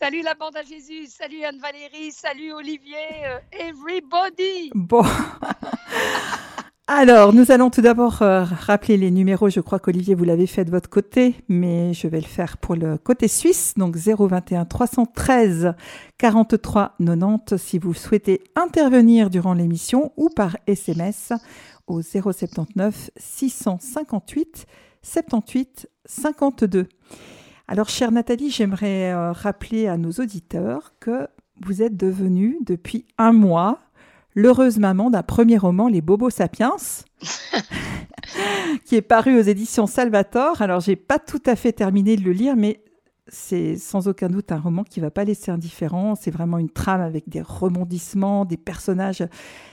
Salut la bande à Jésus, salut Anne-Valérie, salut Olivier, euh, everybody. Bon. Alors, nous allons tout d'abord euh, rappeler les numéros. Je crois qu'Olivier, vous l'avez fait de votre côté, mais je vais le faire pour le côté suisse. Donc 021 313 43 90 si vous souhaitez intervenir durant l'émission ou par SMS au 079 658 78 52. Alors, chère Nathalie, j'aimerais euh, rappeler à nos auditeurs que vous êtes devenue depuis un mois l'heureuse maman d'un premier roman, Les Bobos Sapiens, qui est paru aux éditions Salvator. Alors, j'ai pas tout à fait terminé de le lire, mais c'est sans aucun doute un roman qui va pas laisser indifférent. C'est vraiment une trame avec des rebondissements, des personnages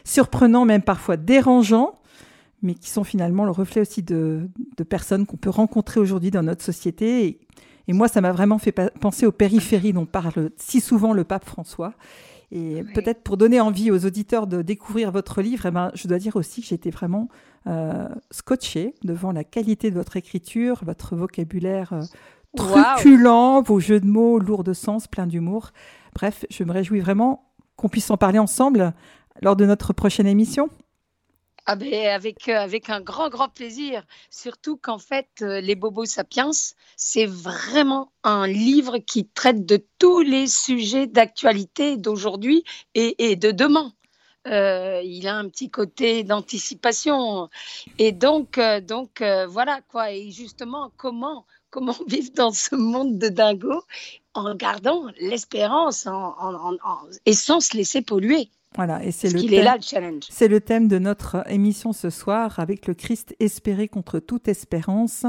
surprenants, même parfois dérangeants, mais qui sont finalement le reflet aussi de, personnes qu'on peut rencontrer aujourd'hui dans notre société. Et, et moi, ça m'a vraiment fait penser aux périphéries dont parle si souvent le pape François. Et peut-être pour donner envie aux auditeurs de découvrir votre livre, eh ben, je dois dire aussi que été vraiment euh, scotché devant la qualité de votre écriture, votre vocabulaire euh, truculent, vos jeux de mots lourds de sens, pleins d'humour. Bref, je me réjouis vraiment qu'on puisse en parler ensemble lors de notre prochaine émission. Ah ben avec, euh, avec un grand, grand plaisir. Surtout qu'en fait, euh, Les Bobos Sapiens, c'est vraiment un livre qui traite de tous les sujets d'actualité d'aujourd'hui et, de demain. Euh, il a un petit côté d'anticipation. Et donc, donc voilà quoi. Et justement, comment, comment vivre dans ce monde de dingo en gardant l'espérance en, en, et sans se laisser polluer? Voilà, et c'est le, thème, c'est le thème de notre émission ce soir avec le Christ espéré contre toute espérance,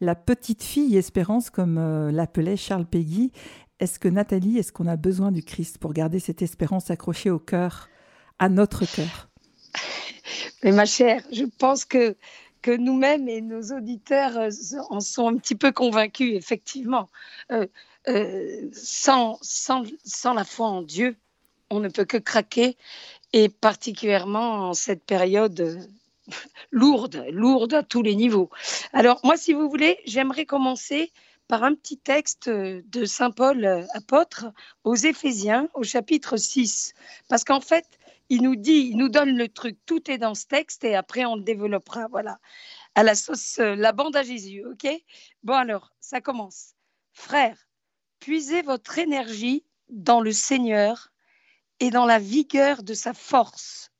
la petite fille espérance comme euh, l'appelait Charles Péguy. Est-ce que Nathalie, est-ce qu'on a besoin du Christ pour garder cette espérance accrochée au cœur, à notre cœur? Mais ma chère, je pense que que nous-mêmes et nos auditeurs euh, en sont un petit peu convaincus, effectivement. Euh, sans, sans, sans la foi en Dieu, on ne peut que craquer, et particulièrement en cette période euh, lourde, lourde à tous les niveaux. Alors moi, si vous voulez, j'aimerais commencer par un petit texte de Saint Paul euh, apôtre aux Éphésiens au chapitre 6. Parce qu'en fait, il nous dit, il nous donne le truc, tout est dans ce texte et après on le développera, voilà, à la sauce, euh, la bande à Jésus, ok? Bon alors, ça commence. Frères, puisez votre énergie dans le Seigneur et dans la vigueur de sa force.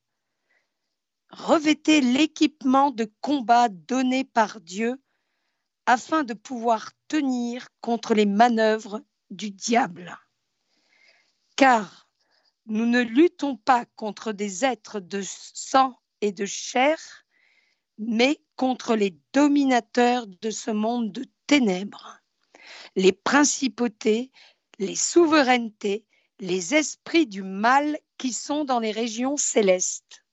Revêtez l'équipement de combat donné par Dieu afin de pouvoir tenir contre les manœuvres du diable. Car nous ne luttons pas contre des êtres de sang et de chair, mais contre les dominateurs de ce monde de ténèbres, les principautés, les souverainetés, les esprits du mal qui sont dans les régions célestes.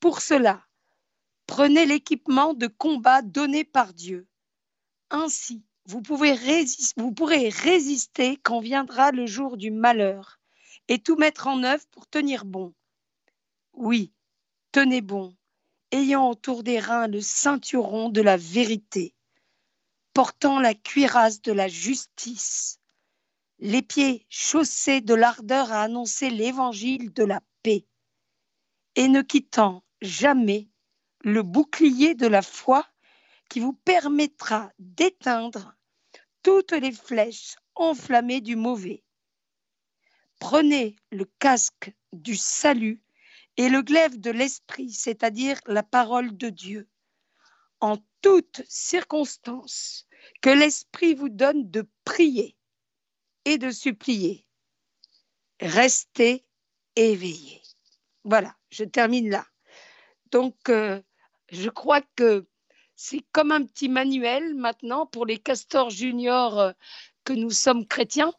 Pour cela, prenez l'équipement de combat donné par Dieu. Ainsi, vous, pourrez résister quand viendra le jour du malheur et tout mettre en œuvre pour tenir bon. Oui, tenez bon, ayant autour des reins le ceinturon de la vérité, portant la cuirasse de la justice les pieds chaussés de l'ardeur à annoncer l'évangile de la paix, et ne quittant jamais le bouclier de la foi qui vous permettra d'éteindre toutes les flèches enflammées du mauvais. Prenez le casque du salut et le glaive de l'esprit, c'est-à-dire la parole de Dieu, en toutes circonstances, que l'esprit vous donne de prier et de supplier. Restez éveillés. Voilà, je termine là. Donc, euh, je crois que c'est comme un petit manuel maintenant pour les castors juniors euh, que nous sommes chrétiens.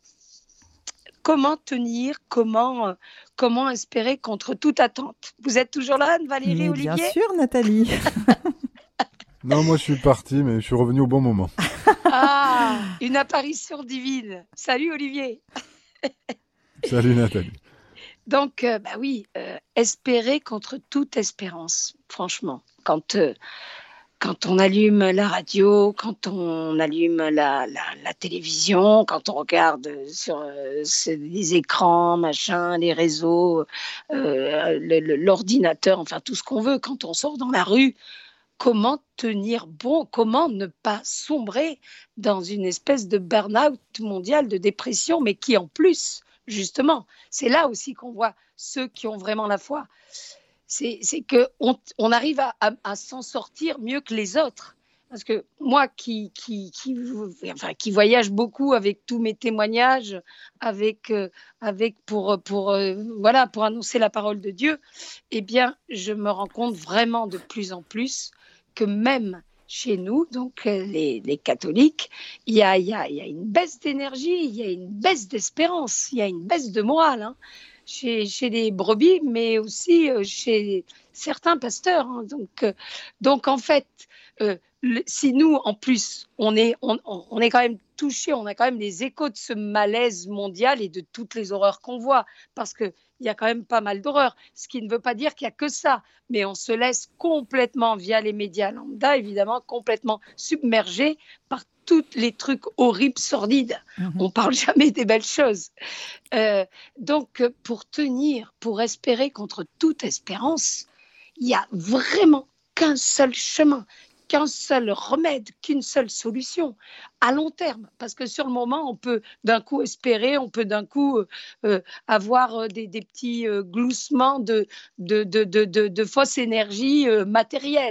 Comment tenir, comment, euh, comment espérer contre toute attente? Vous êtes toujours là, Valérie, Olivier Bien sûr, Nathalie. non, moi je suis parti, mais je suis revenu au bon moment. Une apparition divine. Salut Olivier. Salut Nathalie. Donc, euh, bah oui, euh, espérer contre toute espérance, franchement. Quand, euh, quand on allume la radio, quand on allume la, la, télévision, quand on regarde sur les écrans, machin, les réseaux, l'ordinateur, enfin tout ce qu'on veut, quand on sort dans la rue, comment tenir bon, comment ne pas sombrer dans une espèce de burn-out mondial, de dépression, mais qui en plus, justement, c'est là aussi qu'on voit ceux qui ont vraiment la foi c'est qu'on on arrive à, s'en sortir mieux que les autres. Parce que moi qui, qui, qui, voyage beaucoup avec tous mes témoignages, avec, euh, avec pour, pour, euh, voilà, pour annoncer la parole de Dieu, eh bien, je me rends compte vraiment de plus en plus que même chez nous, donc les, catholiques, il y a, une baisse d'énergie, il y a une baisse d'espérance, il y a une baisse de morale. Hein chez, les brebis, mais aussi euh, chez certains pasteurs. Hein. Donc, euh, donc, en fait, euh, si nous, en plus, on est, on, est quand même touché, on a quand même les échos de ce malaise mondial et de toutes les horreurs qu'on voit, parce qu'il y a quand même pas mal d'horreurs, ce qui ne veut pas dire qu'il n'y a que ça, mais on se laisse complètement, via les médias lambda, évidemment, complètement submergé par tous les trucs horribles, sordides. Mhm. On parle jamais des belles choses. Euh, donc, pour tenir, pour espérer contre toute espérance, il y a vraiment qu'un seul chemin, qu'un seul remède, qu'une seule solution à long terme. Parce que sur le moment, on peut d'un coup espérer, on peut d'un coup euh, euh, avoir euh, des, petits gloussements de, de, de, de.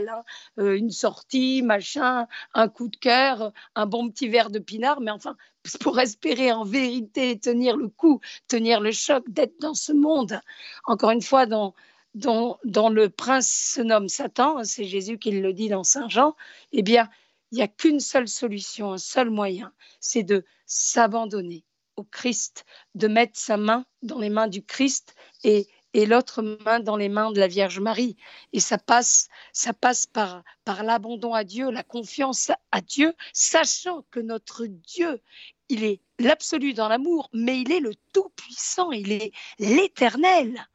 Hein. une sortie, machin, un coup de cœur, un bon petit verre de pinard. Mais enfin, pour espérer en vérité tenir le coup, tenir le choc, d'être dans ce monde, encore une fois, dans dont, le prince se nomme Satan, c'est Jésus qui le dit dans Saint Jean, eh bien, il n'y a qu'une seule solution, un seul moyen, c'est de s'abandonner au Christ, de mettre sa main dans les mains du Christ et, l'autre main dans les mains de la Vierge Marie. Et ça passe, ça passe par, par l'abandon à Dieu, la confiance à Dieu, sachant que notre Dieu, il est l'absolu dans l'amour, mais il est le Tout-Puissant, il est l'éternel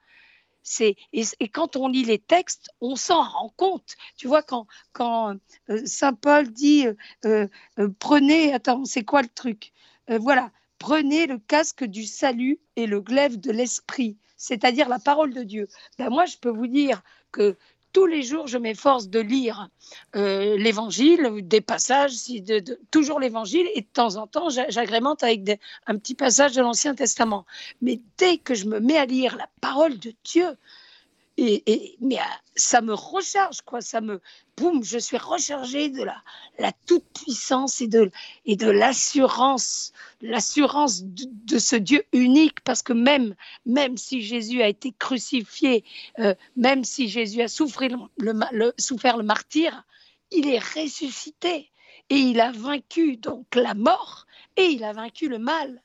et, quand on lit les textes, on s'en rend compte. Tu vois quand euh, saint Paul dit euh, euh, prenez attends c'est quoi le truc? Voilà prenez le casque du salut et le glaive de l'esprit, c'est-à-dire la parole de Dieu. Ben moi je peux vous dire que tous les jours, je m'efforce de lire euh, l'évangile, des passages, de, toujours l'évangile, et de temps en temps, j'agrémente avec un petit passage de l'Ancien Testament. Mais dès que je me mets à lire la parole de Dieu, et, mais euh, ça me recharge, quoi. Ça me, boum, je suis rechargée de la, la toute puissance et de, et de l'assurance, l'assurance de, ce Dieu unique, parce que même, même si Jésus a été crucifié, euh, même si Jésus a souffert le, souffert le martyr, il est ressuscité et il a vaincu donc la mort et il a vaincu le mal.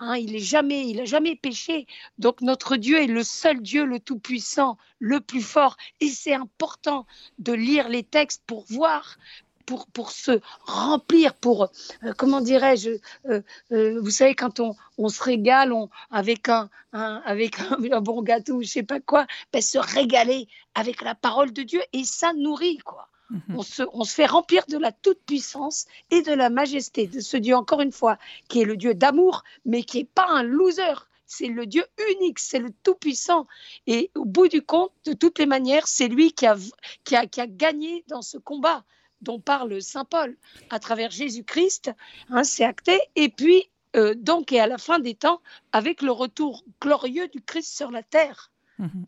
Hein, il est jamais, il a jamais péché. Donc notre Dieu est le seul Dieu, le tout puissant, le plus fort. Et c'est important de lire les textes pour voir. Pour, pour se remplir, pour, euh, comment dirais-je, euh, euh, vous savez, quand on, on se régale on, avec, un, avec un, bon gâteau, je sais pas quoi, ben, se régaler avec la parole de Dieu et ça nourrit, quoi. Mhm. On, se, fait remplir de la toute-puissance et de la majesté de ce Dieu, encore une fois, qui est le Dieu d'amour, mais qui n'est pas un loser. C'est le Dieu unique, c'est le Tout-Puissant. Et au bout du compte, de toutes les manières, c'est lui qui a, qui, a, qui a gagné dans ce combat dont parle Saint Paul à travers Jésus-Christ. Hein, c'est acté. Et puis, euh, donc, et à la fin des temps, avec le retour glorieux du Christ sur la terre. Mhm.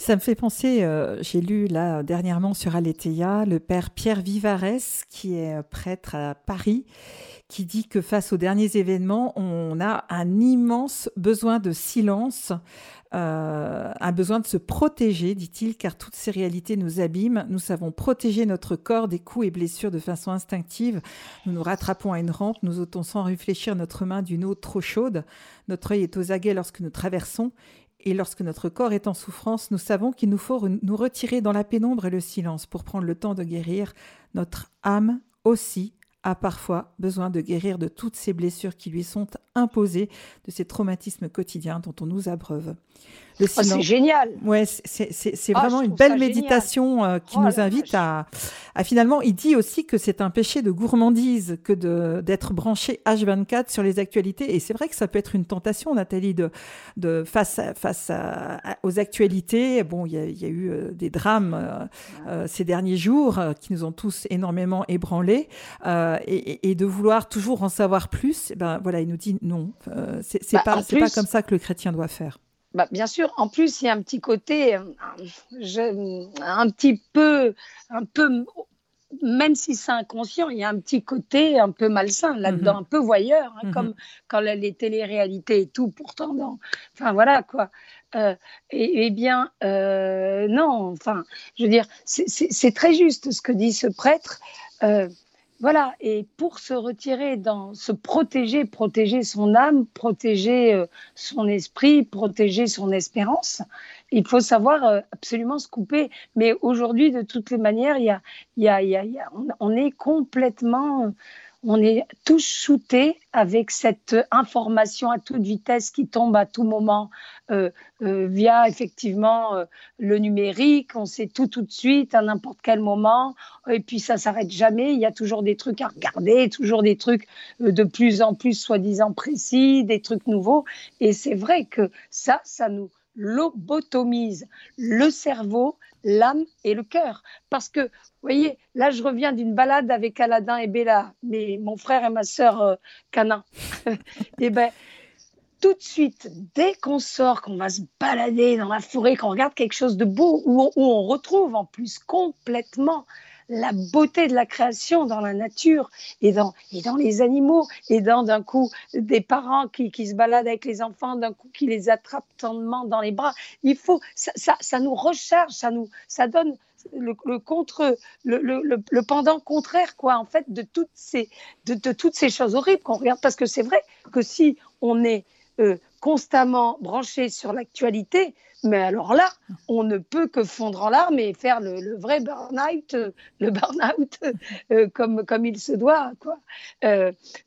Ça me fait penser, euh, j'ai lu là dernièrement sur Aletheia le père Pierre Vivares, qui est prêtre à Paris, qui dit que face aux derniers événements, on a un immense besoin de silence, euh, un besoin de se protéger, dit-il, car toutes ces réalités nous abîment. Nous savons protéger notre corps des coups et blessures de façon instinctive. Nous nous rattrapons à une rampe, nous ôtons sans réfléchir notre main d'une eau trop chaude. Notre œil est aux aguets lorsque nous traversons et lorsque notre corps est en souffrance, nous savons qu'il nous faut nous retirer dans la pénombre et le silence pour prendre le temps de guérir. Notre âme aussi a parfois besoin de guérir de toutes ces blessures qui lui sont imposées, de ces traumatismes quotidiens dont on nous abreuve. Oh, c'est génial. Ouais, c'est ah, vraiment une belle méditation euh, qui oh nous invite à, à, finalement. Il dit aussi que c'est un péché de gourmandise que d'être branché H24 sur les actualités. Et c'est vrai que ça peut être une tentation, Nathalie, de, de face à, face aux actualités. Bon, il y a, y a, eu euh, des drames euh, ces derniers jours qui nous ont tous énormément ébranlés, et, et, de vouloir toujours en savoir plus. Eh ben voilà, il nous dit non. c'est bah, pas comme ça que le chrétien doit faire. Bah, bien sûr, en plus, il y a un petit côté, euh, un petit peu, un peu, même si c'est inconscient, il y a un petit côté un peu malsain là-dedans, mhm. un peu voyeur, hein, mhm. comme quand les téléréalités et tout, pourtant, enfin voilà quoi. Euh, et, eh bien, euh, non, enfin, je veux dire, c'est très juste ce que dit ce prêtre. Voilà, et pour se retirer dans, se protéger, protéger son âme, protéger euh, son esprit, protéger son espérance, il faut savoir euh, absolument se couper. Mais aujourd'hui, de toutes les manières, il y a, il y a, il y a, on, est complètement on est tous shootés avec cette information à toute vitesse qui tombe à tout moment euh, euh, via effectivement euh, le numérique. On sait tout tout de suite à n'importe quel moment. Et puis ça s'arrête jamais. Il y a toujours des trucs à regarder, toujours des trucs de plus en plus soi-disant précis, des trucs nouveaux. Et c'est vrai que ça, ça nous lobotomise le cerveau, l'âme et le cœur. Parce que, vous voyez, là, je reviens d'une balade avec Aladdin et Bella, mais mon frère et ma sœur euh, Canin. et eh ben, tout de suite, dès qu'on sort, qu'on va se balader dans la forêt, qu'on regarde quelque chose de beau, où on retrouve en plus complètement la beauté de la création dans la nature et dans, et dans les animaux et dans d'un coup des parents qui, qui, se baladent avec les enfants, d'un coup qui les attrapent tendement dans les bras. Il faut, ça, ça, ça nous recharge, ça nous, ça donne le, le contre, le, le, le, pendant contraire, quoi, en fait, de toutes ces, de toutes ces choses horribles qu'on regarde. Parce que c'est vrai que si on est euh, constamment branché sur l'actualité, mais alors là, on ne peut que fondre en larmes et faire le, vrai burn-out, euh, le burn-out euh, comme, comme il se doit. Quoi.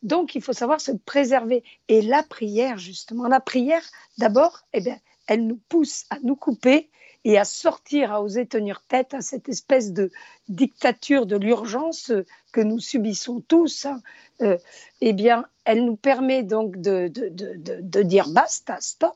donc, il faut savoir se préserver. Et la prière, justement, la prière, d'abord, eh bien, elle nous pousse à nous couper et à sortir, à oser tenir tête à cette espèce de dictature de l'urgence que nous subissons tous, hein. euh, eh bien, elle nous permet donc de, dire basta, stop,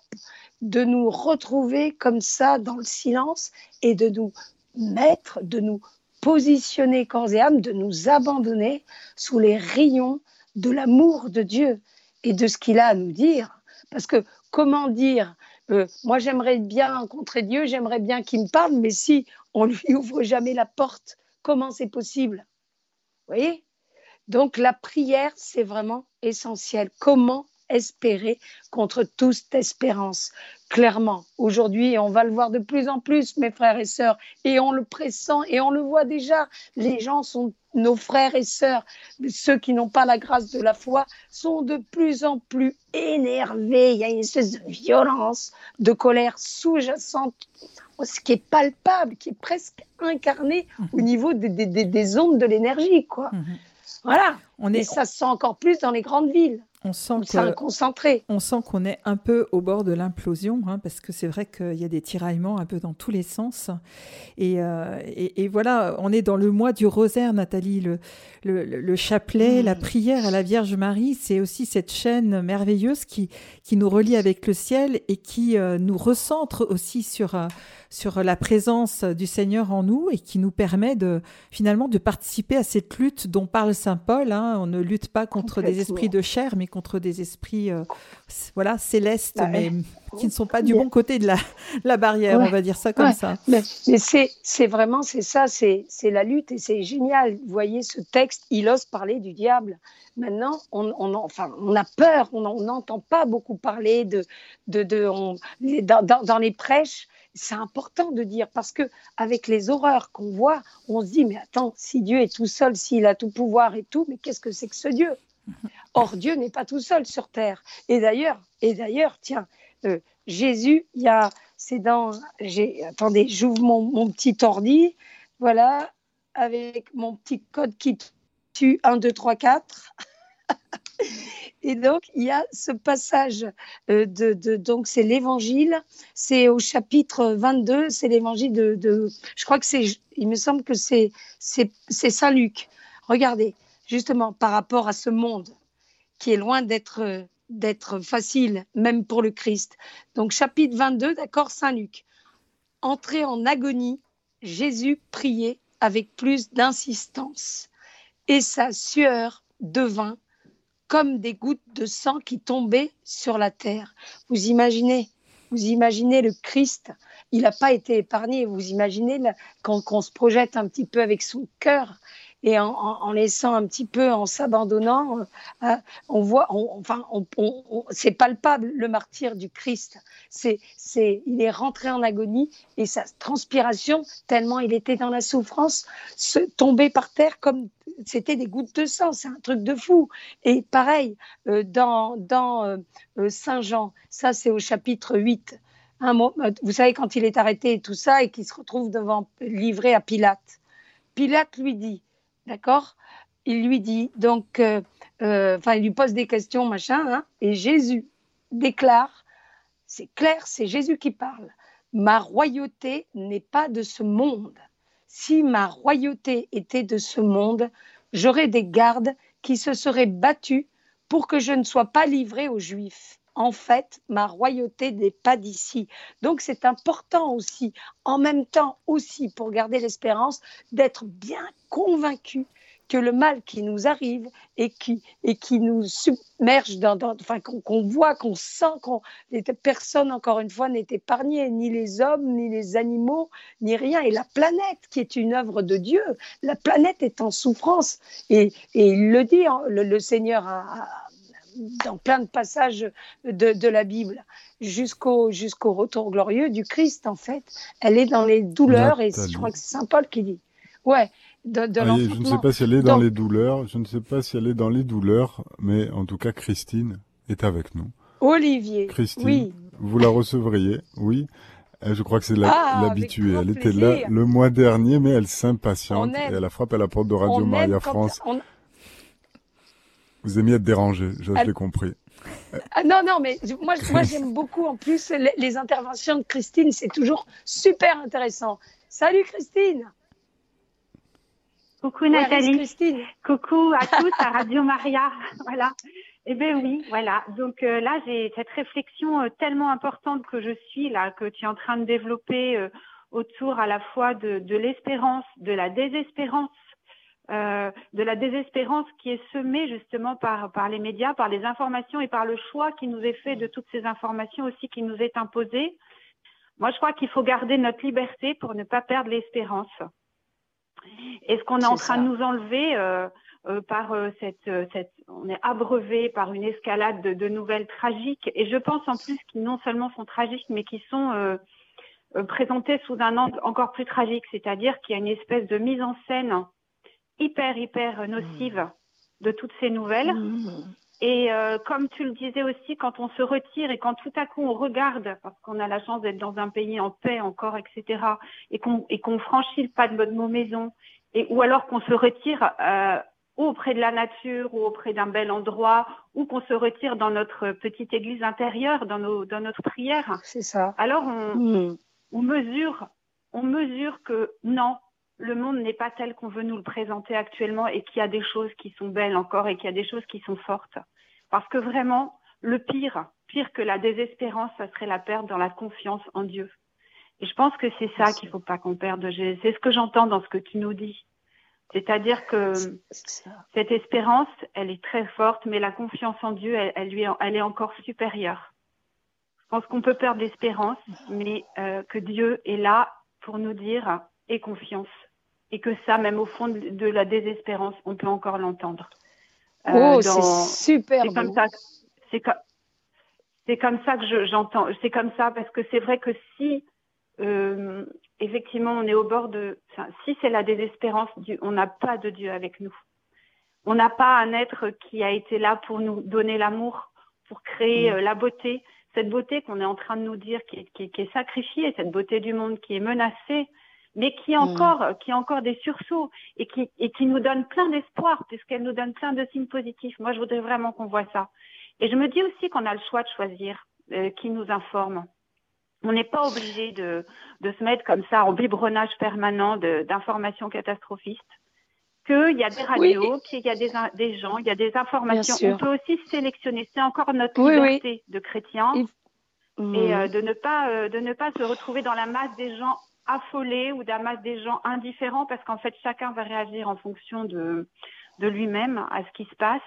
de nous retrouver comme ça dans le silence et de nous mettre, de nous positionner corps et âme, de nous abandonner sous les rayons de l'amour de Dieu et de ce qu'il a à nous dire. Parce que comment dire euh, moi j'aimerais bien rencontrer Dieu, j'aimerais bien qu'il me parle, mais si on lui ouvre jamais la porte, comment c'est possible? Vous voyez? Donc la prière, c'est vraiment essentiel. Comment espérer contre toute espérance. Clairement, aujourd'hui, on va le voir de plus en plus, mes frères et sœurs, et on le pressent et on le voit déjà. Les gens sont nos frères et sœurs, ceux qui n'ont pas la grâce de la foi, sont de plus en plus énervés. Il y a une espèce de violence, de colère sous-jacente, ce qui est palpable, qui est presque incarné au mhm. niveau des, des, ondes de l'énergie, quoi. Mhm. Voilà. On est... Et ça se sent encore plus dans les grandes villes. On sent concentré. On sent qu'on est un peu au bord de l'implosion, hein, parce que c'est vrai qu'il y a des tiraillements un peu dans tous les sens. Euh, et, voilà, on est dans le mois du rosaire, Nathalie. Le, le, chapelet, la mm. prière à la Vierge Marie, c'est aussi cette chaîne merveilleuse qui, qui nous relie avec le ciel et qui euh, nous recentre aussi sur, euh, sur la présence du Seigneur en nous et qui nous permet de finalement de participer à cette lutte dont parle Saint Paul. Hein. On ne lutte pas contre des esprits de chair, mais contre des esprits euh, voilà célestes, bah, mais qui ne sont pas du bon côté de la, la barrière, on va dire ça comme ça. Mais, c'est vraiment, c'est ça, c'est la lutte et c'est génial. Vous voyez ce texte, il ose parler du diable. Maintenant, on, on, enfin, on a peur, on n'entend pas beaucoup parler de, de, de dans, dans, les prêches c'est important de dire parce que avec les horreurs qu'on voit, on se dit mais attends, si Dieu est tout seul, s'il a tout pouvoir et tout, mais qu'est-ce que c'est que ce Dieu? Or Dieu n'est pas tout seul sur terre. Et d'ailleurs, et d'ailleurs, tiens, euh, Jésus, il y a, c'est dans, j'ai, attendez, j'ouvre mon, mon, petit ordi, voilà, avec mon petit code qui tu 1, 2, 3, 4. Et donc, il y a ce passage euh, de, donc c'est l'évangile, c'est au chapitre 22, c'est l'évangile de, je crois que c'est, il me semble que c'est, c'est, c'est Saint Luc. Regardez, justement, par rapport à ce monde qui est loin d'être, facile, même pour le Christ. Donc, chapitre 22, d'accord, Saint Luc. Entré en agonie, Jésus priait avec plus d'insistance et sa sueur devint comme des gouttes de sang qui tombaient sur la terre. Vous imaginez, vous imaginez le Christ, il n'a pas été épargné. Vous imaginez quand on se projette un petit peu avec son cœur et en, laissant un petit peu, en s'abandonnant, euh, on voit, enfin, c'est palpable le martyr du Christ. C'est, c'est, il est rentré en agonie et sa transpiration, tellement il était dans la souffrance, se tombait par terre comme c'était des gouttes de sang. C'est un truc de fou. Et pareil, euh, dans, dans euh, Saint Jean, ça c'est au chapitre 8. Un mot, vous savez, quand il est arrêté et tout ça, et qu'il se retrouve devant, livré à Pilate. Pilate lui dit, D'accord? Il lui dit, donc, euh, euh, enfin, il lui pose des questions, machin, hein, et Jésus déclare, c'est clair, c'est Jésus qui parle, ma royauté n'est pas de ce monde. Si ma royauté était de ce monde, j'aurais des gardes qui se seraient battus pour que je ne sois pas livré aux Juifs. En fait, ma royauté n'est pas d'ici. Donc c'est important aussi, en même temps aussi, pour garder l'espérance, d'être bien convaincu que le mal qui nous arrive et qui, et qui nous submerge, dans, enfin, qu'on voit, qu'on sent, qu'on, personne, encore une fois, n'est épargné, ni les hommes, ni les animaux, ni rien. Et la planète, qui est une œuvre de Dieu, la planète est en souffrance. Et, il le dit, hein, le, Seigneur a, dans plein de passages de, de la Bible, jusqu'au jusqu'au retour glorieux du Christ, en fait. Elle est dans les douleurs, et je crois que c'est Saint Paul qui dit. Ouais, de, de ah, Je ne sais pas si elle est dans les douleurs, je ne sais pas si elle est dans les douleurs, mais en tout cas, Christine est avec nous. Olivier, Christine, oui. vous la recevriez, oui. Euh, je crois que c'est ah, l'habituée. elle était là le mois dernier, mais elle s'impatiente et elle a frappé à la porte de Radio Maria France. Vous aimez être dérangé, je, l'ai compris. Ah, non, non, mais moi, moi j'aime beaucoup en plus les, interventions de Christine, c'est toujours super intéressant. Salut Christine Coucou Nathalie. Christine? Coucou à tous à Radio Maria. voilà. Eh bien oui, voilà. Donc euh, là, j'ai cette réflexion euh, tellement importante que je suis là, que tu es en train de développer euh, autour à la fois de, de l'espérance, de la désespérance euh, de la désespérance qui est semée justement par, par les médias, par les informations et par le choix qui nous est fait de toutes ces informations aussi qui nous est imposé. Moi, je crois qu'il faut garder notre liberté pour ne pas perdre l'espérance. Et ce qu'on est, en train de nous enlever euh, euh, par cette, cette, on est abreuvé par une escalade de, de, nouvelles tragiques. Et je pense en plus qui non seulement sont tragiques, mais qui sont présentées sous un angle encore plus tragique, c'est-à-dire qu'il y a une espèce de mise en scène hyper, hyper nocive mmh. de toutes ces nouvelles. Mmh. Et euh, comme tu le disais aussi, quand on se retire et quand tout à coup on regarde, parce qu'on a la chance d'être dans un pays en paix encore, etc., et qu'on et qu'on franchit le pas de notre maison, et ou alors qu'on se retire euh, auprès de la nature ou auprès d'un bel endroit, ou qu'on se retire dans notre petite église intérieure, dans nos dans notre prière. C'est ça. Alors on, mmh. on mesure, on mesure que non, le monde n'est pas tel qu'on veut nous le présenter actuellement et qu'il y a des choses qui sont belles encore et qu'il y a des choses qui sont fortes. Parce que vraiment, le pire, pire que la désespérance, ça serait la perte dans la confiance en Dieu. Et je pense que c'est ça qu'il faut pas qu'on perde. C'est ce que j'entends dans ce que tu nous dis. C'est-à-dire que cette espérance, elle est très forte, mais la confiance en Dieu, elle, lui, elle est encore supérieure. Je pense qu'on peut perdre l'espérance, mais euh, que Dieu est là pour nous dire et confiance et que ça, même au fond de, la désespérance, on peut encore l'entendre. Euh, oh, c'est super. C'est comme ça. C'est comme, c'est comme ça que j'entends. c'est comme ça parce que c'est vrai que si euh, effectivement on est au bord de, si c'est la désespérance, on n'a pas de Dieu avec nous. On n'a pas un être qui a été là pour nous donner l'amour, pour créer mm. euh, la beauté, cette beauté qu'on est en train de nous dire qui est, qui, qui est sacrifiée, cette beauté du monde qui est menacée, mais qui mm. encore, qui encore des sursauts et qui, et qui nous donne plein d'espoir puisqu'elle nous donne plein de signes positifs. Moi, je voudrais vraiment qu'on voit ça. Et je me dis aussi qu'on a le choix de choisir euh, qui nous informe. On n'est pas obligé de, de se mettre comme ça en biberonnage permanent d'informations catastrophistes qu'il y a des radios, qu'il y a des, des, gens, il y a des informations. On peut aussi sélectionner. C'est encore notre liberté de chrétiens et, euh, de ne pas euh, de ne pas se retrouver dans la masse des gens affolés ou masse des gens indifférents parce qu'en fait chacun va réagir en fonction de de lui-même à ce qui se passe,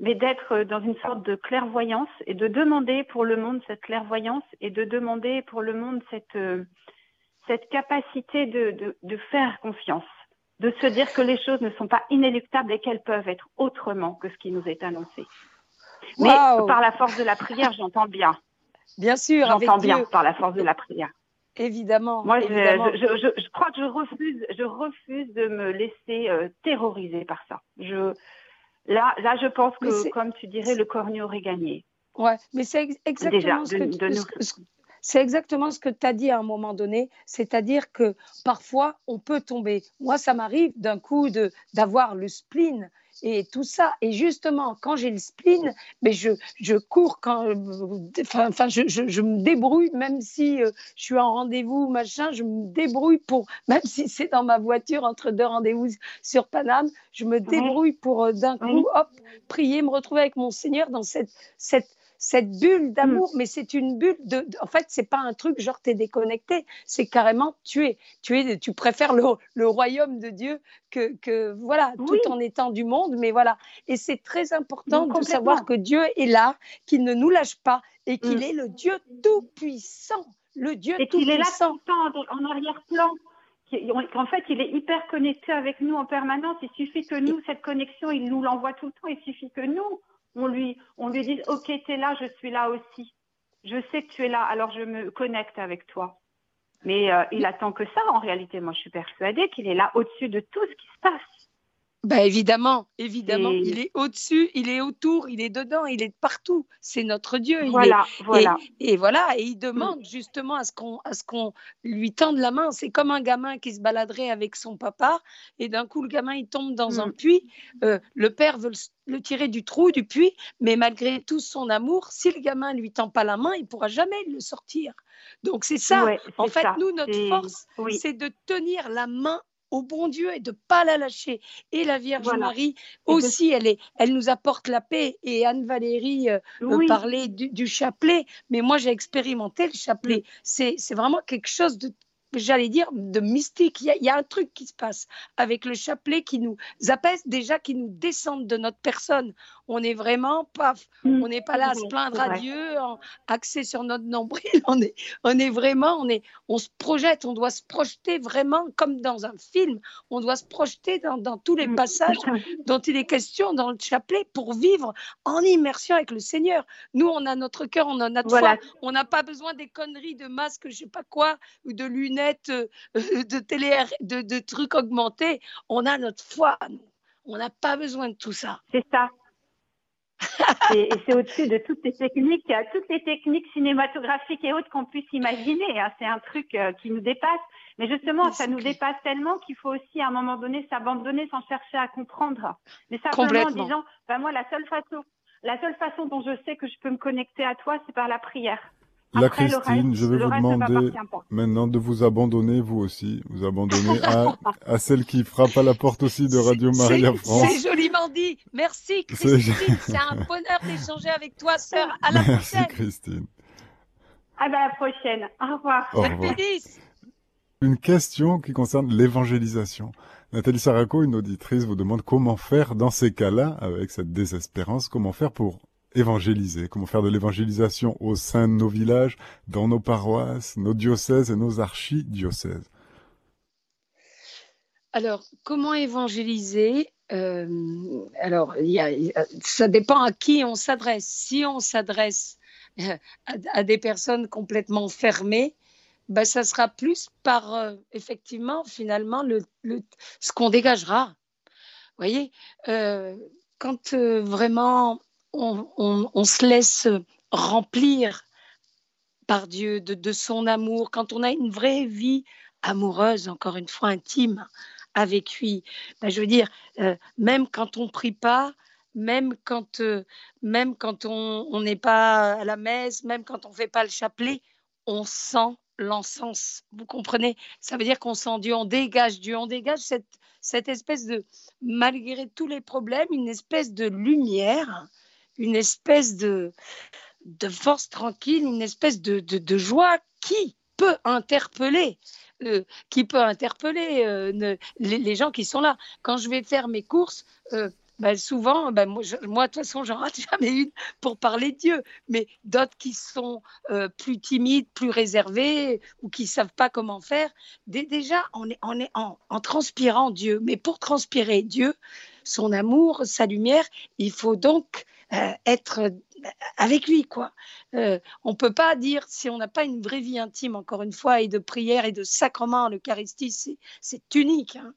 mais d'être dans une sorte de clairvoyance et de demander pour le monde cette clairvoyance et de demander pour le monde cette euh, cette capacité de, de, de faire confiance de se dire que les choses ne sont pas inéluctables et qu'elles peuvent être autrement que ce qui nous est annoncé. Mais par la force de la prière, j'entends bien. Bien sûr, j'entends bien par la force de la prière. Évidemment. Moi, Je, je, je, crois que je refuse, je refuse de me laisser euh, terroriser par ça. Je, là, là, je pense que, comme tu dirais, le corneau aurait gagné. Ouais, mais c'est exactement ce, que, nous... C'est exactement ce que tu as dit à un moment donné, c'est-à-dire que parfois on peut tomber. Moi, ça m'arrive d'un coup d'avoir le spleen et tout ça. Et justement, quand j'ai le spleen, mais je, je cours quand, enfin, je, je, me débrouille, même si euh, je suis en rendez-vous, machin, je me débrouille pour, même si c'est dans ma voiture entre deux rendez-vous sur Paname, je me débrouille pour euh, d'un coup, hop, prier, me retrouver avec mon Seigneur dans cette, cette cette bulle d'amour, mm. mais c'est une bulle de, En fait, c'est pas un truc genre t'es déconnecté, c'est carrément tu es, tu es, tu préfères le, le royaume de Dieu que, que voilà, tout en étant du monde, mais voilà. Et c'est très important de savoir que Dieu est là, qu'il ne nous lâche pas et qu'il mm. est le Dieu tout puissant, le Dieu et qu'il est là tout le temps en arrière-plan. En fait, il est hyper connecté avec nous en permanence. Il suffit que nous, cette connexion, il nous l'envoie tout le temps. Il suffit que nous, on lui, on lui dit, OK, tu es là, je suis là aussi. Je sais que tu es là, alors je me connecte avec toi. Mais euh, il attend que ça, en réalité. Moi, je suis persuadée qu'il est là au-dessus de tout ce qui se passe. Ben évidemment, évidemment, il est au-dessus, il est autour, il est dedans, il est partout. C'est notre Dieu. voilà, voilà. Et, voilà, et il demande justement à ce qu'on, à ce qu'on lui tende la main. C'est comme un gamin qui se baladerait avec son papa, et d'un coup le gamin il tombe dans un mm. puits. Euh, le père veut le, tirer du trou du puits, mais malgré tout son amour, si le gamin lui tend pas la main, il pourra jamais le sortir. Donc c'est ça. en fait, nous notre force, c'est de tenir la main au bon Dieu et de pas la lâcher. Et la Vierge Marie aussi, elle, est, elle nous apporte la paix. Et Anne-Valérie euh, euh, parlait du, chapelet, mais moi j'ai expérimenté le chapelet. Mm. C'est vraiment quelque chose de j'allais dire, de mystique. Il y, a, un truc qui se passe avec le chapelet qui nous apaise, déjà qui nous descend de notre personne. On est vraiment pas, mm. on n'est pas là à se plaindre à Dieu, axé sur notre nombril. On est, on est vraiment, on est, on se projette, on doit se projeter vraiment comme dans un film. On doit se projeter dans, tous les mm. passages dont il est question dans le chapelet pour vivre en immersion avec le Seigneur. Nous, on a notre cœur, on a notre foi. On n'a pas besoin des conneries de masques, je sais pas quoi, ou de lunettes euh, de télé, de, trucs augmentés. On a notre foi, On n'a pas besoin de tout ça. C'est ça. et, c'est au-dessus de toutes les techniques, toutes les techniques cinématographiques et autres qu'on puisse imaginer. Hein. C'est un truc euh, qui nous dépasse. Mais justement, ça nous dépasse tellement qu'il faut aussi à un moment donné s'abandonner sans chercher à comprendre. Mais simplement en disant, ben moi, la seule façon, la seule façon dont je sais que je peux me connecter à toi, c'est par la prière. La Christine, je vais vous demander maintenant de vous abandonner, vous aussi, vous abandonner à, à, celle qui frappe à la porte aussi de Radio Maria France. C'est joliment dit. Merci Christine, c'est un bonheur d'échanger avec toi, sœur. À la Merci Christine. À la prochaine. Au revoir. Au revoir. Une question qui concerne l'évangélisation. Nathalie Saraco, une auditrice, vous demande comment faire dans ces cas-là, avec cette désespérance, comment faire pour évangéliser, comment faire de l'évangélisation au sein de nos villages, dans nos paroisses, nos diocèses et nos archidiocèses. Alors, comment évangéliser euh, Alors, ça dépend à qui on s'adresse. Si on s'adresse euh, à, des personnes complètement fermées, ben, ça sera plus par, euh, effectivement, finalement, le, ce qu'on dégagera. Vous voyez, quand vraiment on, se laisse remplir par Dieu de, son amour, quand on a une vraie vie amoureuse, encore une fois intime avec lui. Ben, je veux dire, euh, même quand on prie pas, même quand, euh, même quand on n'est pas à la messe, même quand on fait pas le chapelet, on sent l'encens. Vous comprenez? Ça veut dire qu'on sent Dieu, on dégage Dieu, on dégage cette, cette espèce de, malgré tous les problèmes, une espèce de lumière, une espèce de, force tranquille, une espèce de, joie qui peut interpeller. Euh, qui peut interpeller euh, les, gens qui sont là. Quand je vais faire mes courses, euh, ben, souvent, ben, moi, de toute façon, j'en rate jamais une pour parler de Dieu. Mais d'autres qui sont plus timides, plus réservés ou qui savent pas comment faire, déjà, on est, en, transpirant Dieu. Mais pour transpirer Dieu, son amour, sa lumière, il faut donc être avec lui, quoi. Euh, on peut pas dire, si on n'a pas une vraie vie intime, encore une fois, et de prière et de sacrement, l'Eucharistie, c'est unique. Hein,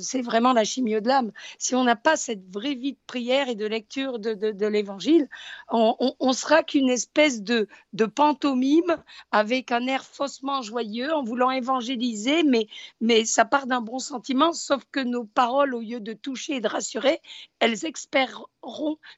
c'est vraiment la chimio de l'âme. Si on n'a pas cette vraie vie de prière et de lecture de, de, l'Évangile, on, sera qu'une espèce de, de pantomime avec un air faussement joyeux en voulant évangéliser, mais, mais ça part d'un bon sentiment, sauf que nos paroles, au lieu de toucher et de rassurer, elles espéreront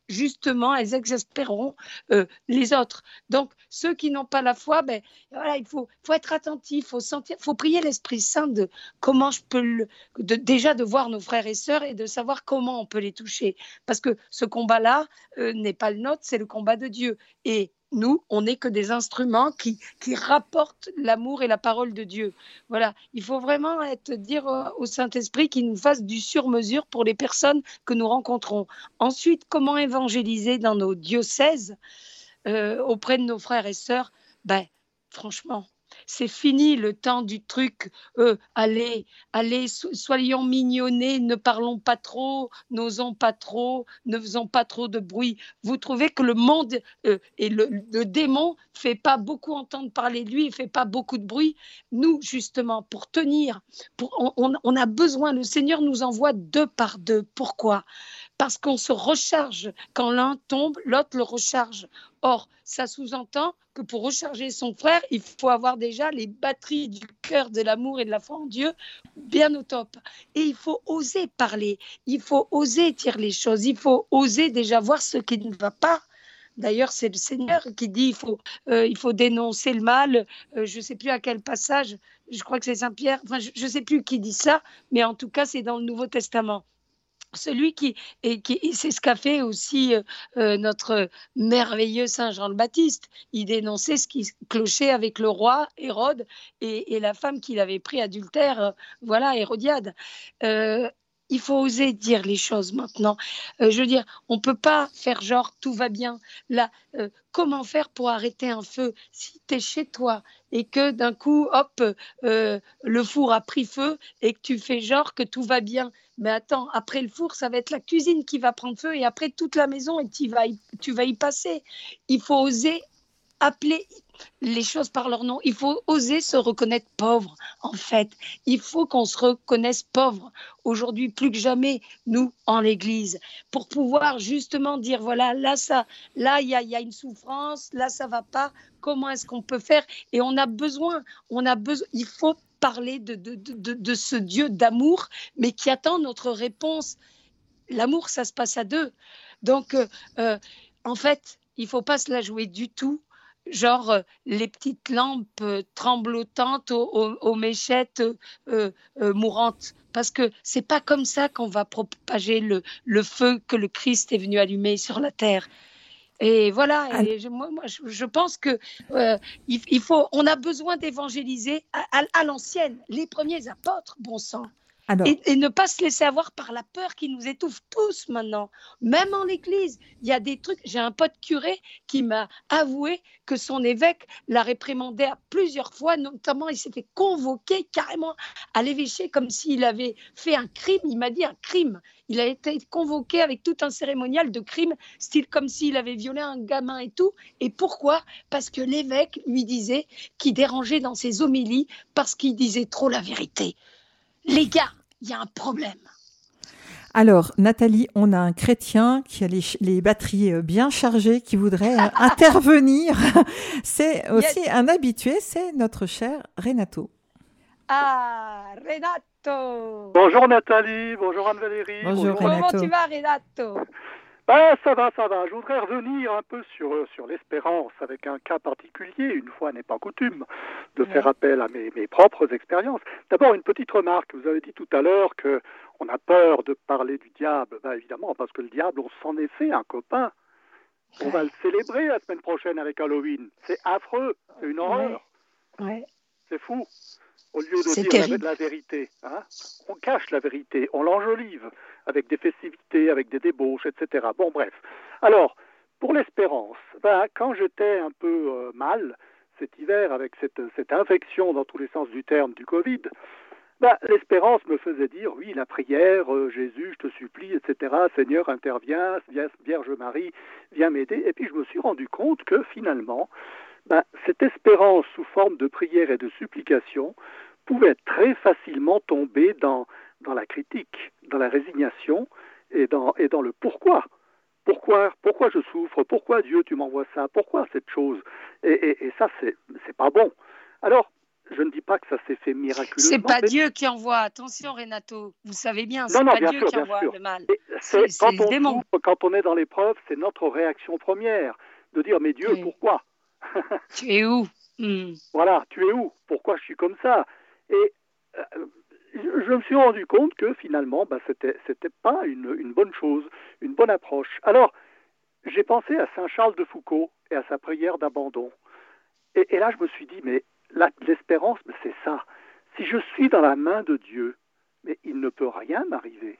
justement, elles exaspéreront euh, les autres. Donc, ceux qui n'ont pas la foi, ben, voilà, il faut, être attentif, il faut sentir, faut prier l'Esprit Saint de comment je peux déjà de voir nos frères et sœurs et de savoir comment on peut les toucher. Parce que ce combat-là euh, n'est pas le nôtre, c'est le combat de Dieu. Et nous, on n'est que des instruments qui, rapportent l'amour et la parole de Dieu. Voilà, il faut vraiment dire au Saint-Esprit qu'il nous fasse du sur-mesure pour les personnes que nous rencontrons. Ensuite, comment évangéliser dans nos diocèses euh, auprès de nos frères et sœurs? Ben, franchement, c'est fini le temps du truc. Euh, allez, allez, soyons mignonnés, ne parlons pas trop, n'osons pas trop, ne faisons pas trop de bruit. Vous trouvez que le monde euh, et le, démon fait pas beaucoup entendre parler de lui, il fait pas beaucoup de bruit. Nous, justement, pour tenir, on a besoin. Le Seigneur nous envoie deux par deux. Pourquoi? Parce qu'on se recharge. Quand l'un tombe, l'autre le recharge. Or, ça sous-entend que pour recharger son frère, il faut avoir déjà les batteries du cœur, de l'amour et de la foi en Dieu bien au top. Et il faut oser parler, il faut oser dire les choses, il faut oser déjà voir ce qui ne va pas. D'ailleurs, c'est le Seigneur qui dit il faut, euh, il faut dénoncer le mal. Euh, je ne sais plus à quel passage, je crois que c'est Saint-Pierre, enfin, je ne sais plus qui dit ça, mais en tout cas, c'est dans le Nouveau Testament celui qui, et qui c'est ce qu'a fait aussi euh, euh, notre merveilleux Saint Jean le Baptiste. Il dénonçait ce qui clochait avec le roi Hérode et, la femme qu'il avait pris adultère, euh, voilà, Hérodiade il faut oser dire les choses maintenant. Je veux dire, on ne peut pas faire genre tout va bien. Là, comment faire pour arrêter un feu? Si tu es chez toi et que d'un coup, hop, euh, le four a pris feu et que tu fais genre que tout va bien. Mais attends, après le four, ça va être la cuisine qui va prendre feu et après toute la maison et vas tu vas y passer. Il faut oser appeler les choses par leur nom. Il faut oser se reconnaître pauvre, en fait. Il faut qu'on se reconnaisse pauvre. Aujourd'hui, plus que jamais, nous, en l'Église, pour pouvoir justement dire, voilà, là, ça, là, il y a, y a, une souffrance, là, ça va pas. Comment est-ce qu'on peut faire? Et on a besoin, on a besoin, il faut parler de, de, de, de ce Dieu d'amour, mais qui attend notre réponse. L'amour, ça se passe à deux. Donc, euh, euh, en fait, il faut pas se la jouer du tout genre euh, les petites lampes euh, tremblotantes aux, méchettes euh, mourantes. Parce que c'est pas comme ça qu'on va propager le, le, feu que le Christ est venu allumer sur la terre. Et voilà, et je, moi, je, pense que il, faut, on a besoin d'évangéliser à l'ancienne, les premiers apôtres, bon sang. Et, ne pas se laisser avoir par la peur qui nous étouffe tous maintenant. Même en l'église, il y a des trucs. J'ai un pote curé qui m'a avoué que son évêque l'a réprimandé à plusieurs fois, notamment il s'est fait convoquer carrément à l'évêché comme s'il avait fait un crime. Il m'a dit un crime. Il a été convoqué avec tout un cérémonial de crime, style comme s'il avait violé un gamin et tout. Et pourquoi? Parce que l'évêque lui disait qu'il dérangeait dans ses homélies parce qu'il disait trop la vérité. Les gars, il y a un problème. Alors, Nathalie, on a un chrétien qui a les, batteries euh, bien chargées, qui voudrait euh, intervenir. C'est aussi un habitué, c'est notre cher Renato. Ah, Renato. Bonjour Nathalie, bonjour Anne-Valérie. Bonjour, Comment Renato. tu vas, Renato? Ben, ça va, ça va. Je voudrais revenir un peu sur, euh, sur l'espérance avec un cas particulier, une fois n'est pas coutume, de faire appel à mes, mes propres expériences. D'abord, une petite remarque. Vous avez dit tout à l'heure que on a peur de parler du diable. Ben, évidemment, parce que le diable, on s'en est fait un copain. On va le célébrer la semaine prochaine avec Halloween. C'est affreux, c'est une horreur. Ouais. C'est fou. Au lieu de dire terrible. la vérité, hein, on cache la vérité, on l'enjolive avec des festivités, avec des débauches, etc. Bon, bref. Alors, pour l'espérance, ben, quand j'étais un peu euh, mal cet hiver avec cette, cette infection dans tous les sens du terme du Covid, ben, l'espérance me faisait dire, oui, la prière, euh, Jésus, je te supplie, etc., Seigneur, interviens, viens, Vierge Marie, viens m'aider. Et puis je me suis rendu compte que finalement, ben, cette espérance sous forme de prière et de supplication pouvait très facilement tomber dans, dans la critique, dans la résignation et dans, et dans le pourquoi. Pourquoi, pourquoi je souffre? Pourquoi Dieu tu m'envoies ça? Pourquoi cette chose? Et, et, et ça, c'est, pas bon. Alors, je ne dis pas que ça s'est fait miraculeusement. C'est pas mais- Dieu qui envoie. Attention, Renato. Vous savez bien, c'est pas bien Dieu sûr, qui envoie sûr. le mal. C'est- quand quand on est dans l'épreuve, c'est notre réaction première de dire mais Dieu, Oui. pourquoi? Tu es où? Hmm. Voilà, tu es où? Pourquoi je suis comme ça? Et euh, je me suis rendu compte que finalement, bah, c'était pas une, bonne chose, une bonne approche. Alors, j'ai pensé à Saint Charles de Foucault et à sa prière d'abandon. Et, là, je me suis dit, mais l'espérance, c'est ça. Si je suis dans la main de Dieu, mais il ne peut rien m'arriver.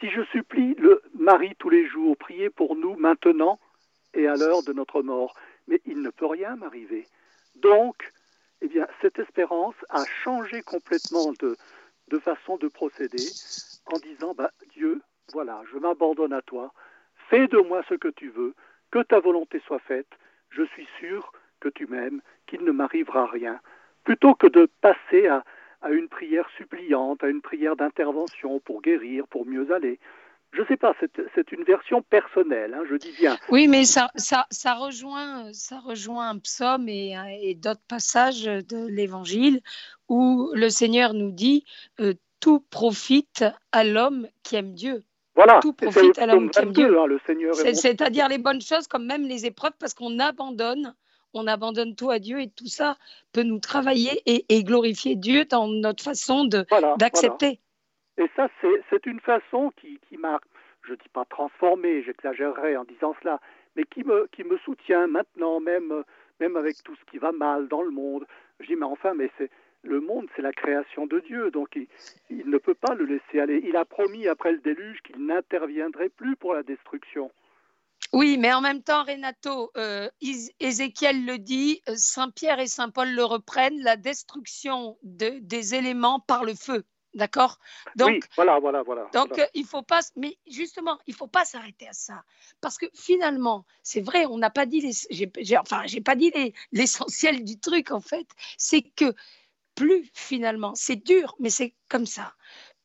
Si je supplie le Marie tous les jours, priez pour nous maintenant et à l'heure de notre mort, mais il ne peut rien m'arriver. Donc, eh bien, cette espérance a changé complètement de, façon de procéder en disant, bah, Dieu, voilà, je m'abandonne à toi, fais de moi ce que tu veux, que ta volonté soit faite, je suis sûr que tu m'aimes, qu'il ne m'arrivera rien, plutôt que de passer à une prière suppliante, à une prière d'intervention pour guérir, pour mieux aller. Je ne sais pas, c'est une version personnelle, hein, je dis bien. Oui, mais ça, ça, ça, rejoint, ça rejoint un psaume et, et d'autres passages de l'Évangile où le Seigneur nous dit euh, Tout profite à l'homme qui aime Dieu. Voilà, Tout profite à l'homme qui aime 22, Dieu. hein, le Seigneur C'est-à-dire les bonnes choses, comme même les épreuves, parce qu'on abandonne, on abandonne tout à Dieu et tout ça peut nous travailler et, et glorifier Dieu dans notre façon Voilà, d'accepter. Et ça, c'est une façon qui, qui m'a, je ne dis pas transformé, j'exagérerais en disant cela, mais qui me, soutient maintenant, même, même avec tout ce qui va mal dans le monde. Je dis, mais enfin, mais le monde, c'est la création de Dieu, donc il, ne peut pas le laisser aller. Il a promis après le déluge qu'il n'interviendrait plus pour la destruction. Oui, mais en même temps, Renato, euh, Ézéchiel le dit, euh, Saint Pierre et Saint Paul le reprennent, la destruction de- des éléments par le feu. D'accord? Donc, oui, voilà, voilà, voilà. Donc, voilà. euh, il faut pas, mais justement, il faut pas s'arrêter à ça, parce que finalement, c'est vrai, on n'a pas dit, les, j'ai, j'ai- enfin, j'ai pas dit les- l'essentiel du truc en fait, c'est que plus finalement, c'est dur, mais c'est comme ça.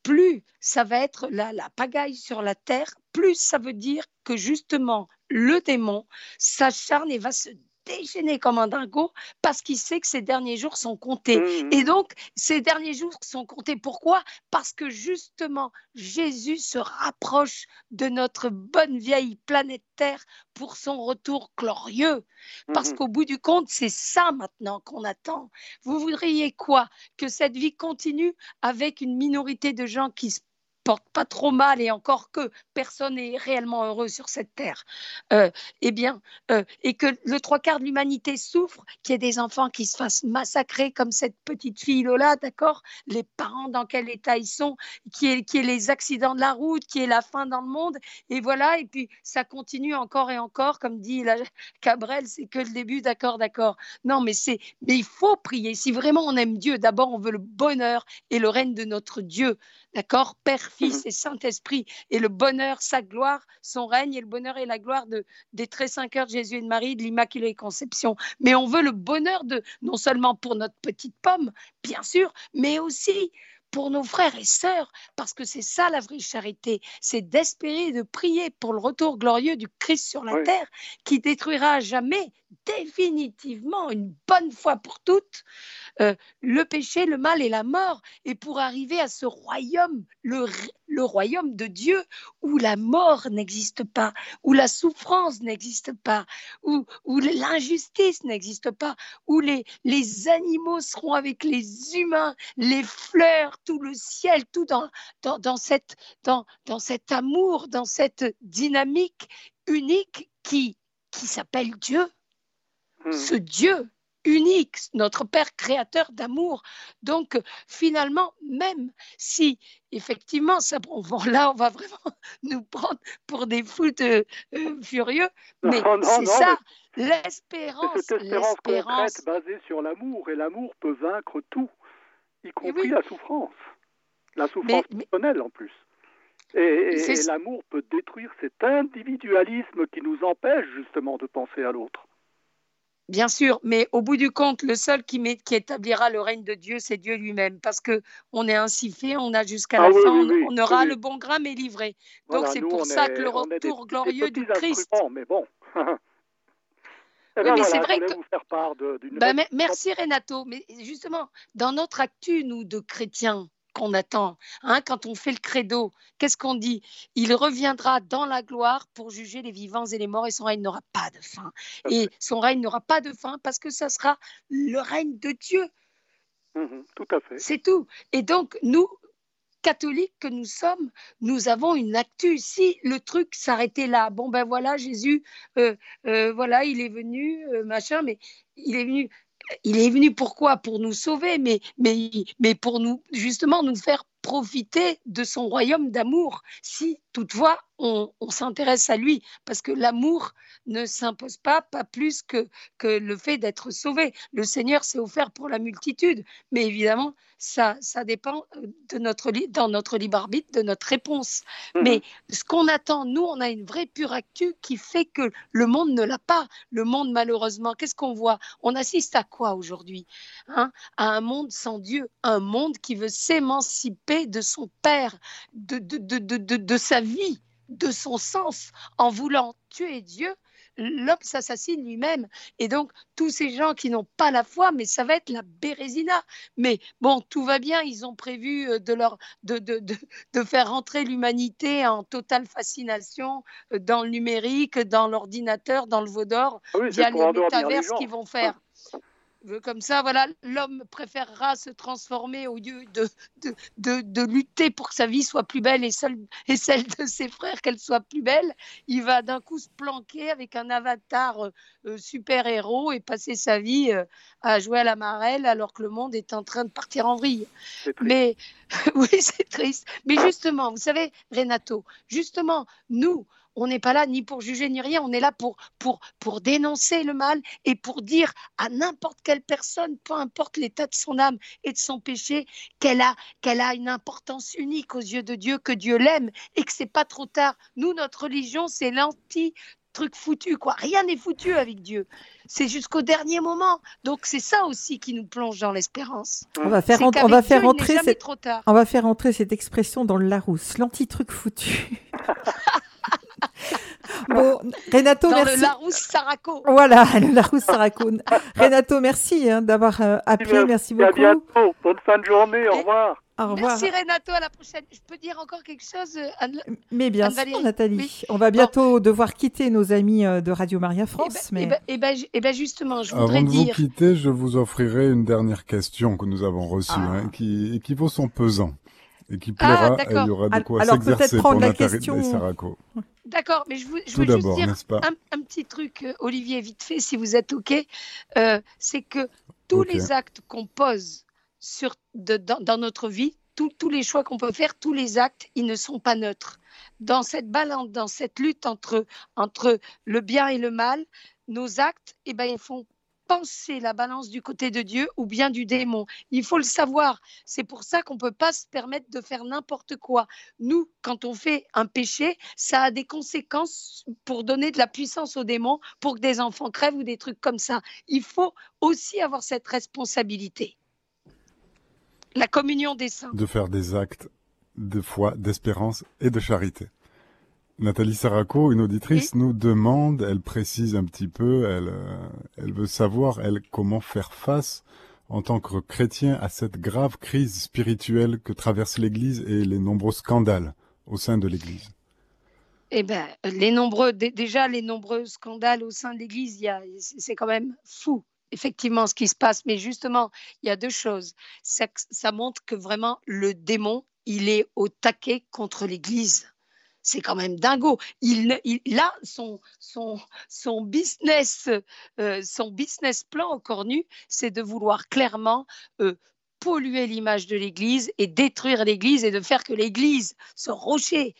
Plus ça va être la, la pagaille sur la terre, plus ça veut dire que justement le démon s'acharne et va se déchaîner comme un dingo parce qu'il sait que ces derniers jours sont comptés. Mhm. Et donc, ces derniers jours sont comptés. Pourquoi? Parce que justement, Jésus se rapproche de notre bonne vieille planète Terre pour son retour glorieux. Parce Mhm. qu'au bout du compte, c'est ça maintenant qu'on attend. Vous voudriez quoi? Que cette vie continue avec une minorité de gens qui se portent pas trop mal et encore que personne n'est réellement heureux sur cette terre. Euh, eh bien, euh, et que le trois quarts de l'humanité souffre, qu'il y ait des enfants qui se fassent massacrer comme cette petite fille Lola, d'accord? Les parents dans quel état ils sont, qui est, qui est les accidents de la route, qui est la faim dans le monde, et voilà, et puis ça continue encore et encore, comme dit la, Cabrel, c'est que le début, d'accord, d'accord. Non, mais c'est, mais il faut prier. Si vraiment on aime Dieu, d'abord on veut le bonheur et le règne de notre Dieu, d'accord? Père, Fils et Saint-Esprit, et le bonheur, sa gloire, son règne, et le bonheur et la gloire de, des très heures de Jésus et de Marie, de l'Immaculée Conception. Mais on veut le bonheur de, non seulement pour notre petite pomme, bien sûr, mais aussi pour nos frères et sœurs, parce que c'est ça la vraie charité, c'est d'espérer et de prier pour le retour glorieux du Christ sur la Oui. terre, qui détruira à jamais, définitivement, une bonne fois pour toutes, euh, le péché, le mal et la mort, et pour arriver à ce royaume, le, le royaume de Dieu, où la mort n'existe pas, où la souffrance n'existe pas, où, où l'injustice n'existe pas, où les, les animaux seront avec les humains, les fleurs, tout le ciel, tout dans, dans, dans, cette, dans, dans cet amour, dans cette dynamique unique qui, qui s'appelle Dieu, Hmm. ce Dieu unique, notre Père créateur d'amour. Donc, euh, finalement, même si, effectivement, ça, bon, là, on va vraiment nous prendre pour des fous de, euh, furieux, mais c'est ça, l'espérance, cette espérance concrète basée sur l'amour, et l'amour peut vaincre tout, y compris oui. la souffrance. La souffrance Mais, mais- personnelle en plus. Et, et- C'est- et l'amour peut détruire cet individualisme qui nous empêche justement de penser à l'autre. Bien sûr, mais au bout du compte, le seul qui, met- qui établira le règne de Dieu, c'est Dieu lui-même, parce que on est ainsi fait, on a jusqu'à Ah la oui, fin, oui, on, oui, on aura le bon grain mais livré. Donc c'est pour ça est- que le des retour glorieux des du Christ. mais bon. Eh Oui, ben mais voilà, c'est vrai que- vous faire part de- d'une bonne- me- merci Renato, mais justement, dans notre actu, nous, de chrétiens, qu'on attend, hein, quand on fait le credo, qu'est-ce qu'on dit? Il reviendra dans la gloire pour juger les vivants et les morts, et son règne n'aura pas de fin. Et son règne n'aura pas de fin parce que ça sera le règne de Dieu. Mhm, tout à fait. C'est tout. Et donc, nous, catholiques que nous sommes, nous avons une actu. Si le truc s'arrêtait là, bon ben voilà, Jésus, euh, euh, voilà, il est venu, euh, machin, mais il est venu. Il est venu pourquoi? Pour nous sauver, mais, mais, mais pour nous, justement, nous faire profiter de son royaume d'amour, si toutefois on, on s'intéresse à lui, parce que l'amour ne s'impose pas, pas plus que, que le fait d'être sauvé. Le Seigneur s'est offert pour la multitude, mais évidemment, ça, ça dépend euh, de notre, dans notre libre arbitre, de notre réponse. Mhm. Mais ce qu'on attend, nous, on a une vraie pure actu qui fait que le monde ne l'a pas. Le monde, malheureusement, qu'est-ce qu'on voit? On assiste à quoi aujourd'hui? Hein? À un monde sans Dieu, un monde qui veut s'émanciper de son Père, de, de, de, de, sa vie, de son sens, en voulant tuer Dieu. L'homme s'assassine lui-même. Et donc, tous ces gens qui n'ont pas la foi, mais ça va être la bérésina. Mais bon, tout va bien. Ils ont prévu euh, de, leur, de, de, de, de faire rentrer l'humanité en totale fascination euh, dans le numérique, dans l'ordinateur, dans le veau d'or, Ah oui, via les métaverses qu'ils vont faire. Euh, Comme ça, voilà, l'homme préférera se transformer au lieu de, de, de, de lutter pour que sa vie soit plus belle et, seule, et celle de ses frères qu'elle soit plus belle. Il va d'un coup se planquer avec un avatar euh, euh, super-héros et passer sa vie euh, à jouer à la marelle alors que le monde est en train de partir en vrille. Mais oui, c'est triste. Mais justement, vous savez, Renato, justement, nous, on n'est pas là ni pour juger ni rien, on est là pour, pour, pour dénoncer le mal et pour dire à n'importe quelle personne, peu importe l'état de son âme et de son péché, qu'elle a, qu'elle a une importance unique aux yeux de Dieu, que Dieu l'aime et que c'est pas trop tard. Nous, notre religion, c'est l'anti truc foutu quoi. Rien n'est foutu avec Dieu. C'est jusqu'au dernier moment. Donc c'est ça aussi qui nous plonge dans l'espérance. On va faire, on va faire entrer cette, trop tard. on va faire entrer cette expression dans le Larousse, l'anti-truc foutu. bon, Renato, dans merci. le Larousse Saraco Voilà, le Larousse Saraco. Renato, merci hein, d'avoir euh, appelé, merci À beaucoup. bientôt. Bonne fin de journée. Au revoir. Au revoir. Merci Renato, à la prochaine. Je peux dire encore quelque chose euh, Anne Mais bien sûr, Nathalie, oui. on va bientôt devoir quitter nos amis euh, de Radio Maria France. Eh ben, mais... eh ben- eh ben, eh ben, justement, je voudrais Avant de vous dire. quitter, je vous offrirai une dernière question que nous avons reçue, Ah. hein, qui, et qui vaut son pesant. Et qui Ah, plaira, et d'accord. il y aura de quoi alors peut-être s'exercer prendre pour la question-. D'accord, mais je, veux, je Tout veux juste dire un, un petit truc, euh, Olivier, vite fait, si vous êtes OK. Euh, c'est que tous les actes qu'on pose sur, de- dans, dans notre vie, tous- tous les choix qu'on peut faire, tous les actes, ils ne sont pas neutres. Dans cette balance, dans cette lutte entre, entre le bien et le mal, nos actes, eh ben, ils font pencher la balance du côté de Dieu ou bien du démon. Il faut le savoir. C'est pour ça qu'on ne peut pas se permettre de faire n'importe quoi. Nous, quand on fait un péché, ça a des conséquences pour donner de la puissance aux démons, pour que des enfants crèvent ou des trucs comme ça. Il faut aussi avoir cette responsabilité. La communion des saints. De faire des actes de foi, d'espérance et de charité. Nathalie Saraco, une auditrice, nous demande, elle précise un petit peu, elle, euh, elle veut savoir, elle, comment faire face en tant que chrétien à cette grave crise spirituelle que traverse l'Église et les nombreux scandales au sein de l'Église. Eh ben, les nombreux, déjà les nombreux scandales au sein de l'Église, c'est quand même fou effectivement ce qui se passe, mais justement, il y a deux choses. Ça, ça montre que vraiment le démon, il est au taquet contre l'Église c'est quand même dingo. Il, a son, son, son, business, euh, son business plan au cornu, c'est de vouloir clairement euh, polluer l'image de l'Église et détruire l'Église et de faire que l'Église, ce rocher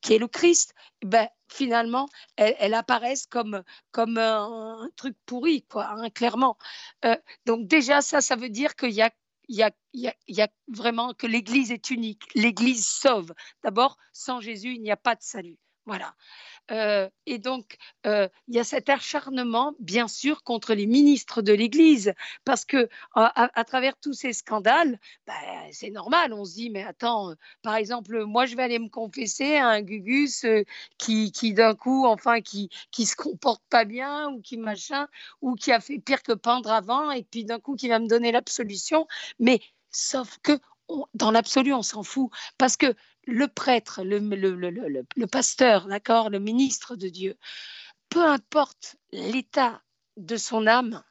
qui est le Christ, ben, finalement, elle, apparaisse comme, comme un, truc pourri, quoi, hein, clairement. Euh, donc déjà, ça, ça veut dire qu'il y a il y a, vraiment que l'Église est unique. L'Église sauve. D'abord, sans Jésus, il n'y a pas de salut. Voilà. Euh, et donc, euh, il y a cet acharnement, bien sûr, contre les ministres de l'Église, parce que à, travers tous ces scandales, ben, c'est normal. On se dit, mais attends, euh, par exemple, moi, je vais aller me confesser à un Gugus qui, d'un coup, enfin, qui qui se comporte pas bien ou qui machin, ou qui a fait pire que pendre avant, et puis d'un coup, qui va me donner l'absolution. Mais sauf que dans l'absolu, on s'en fout, parce que le prêtre, le, pasteur, d'accord, le ministre de Dieu, peu importe l'état de son âme,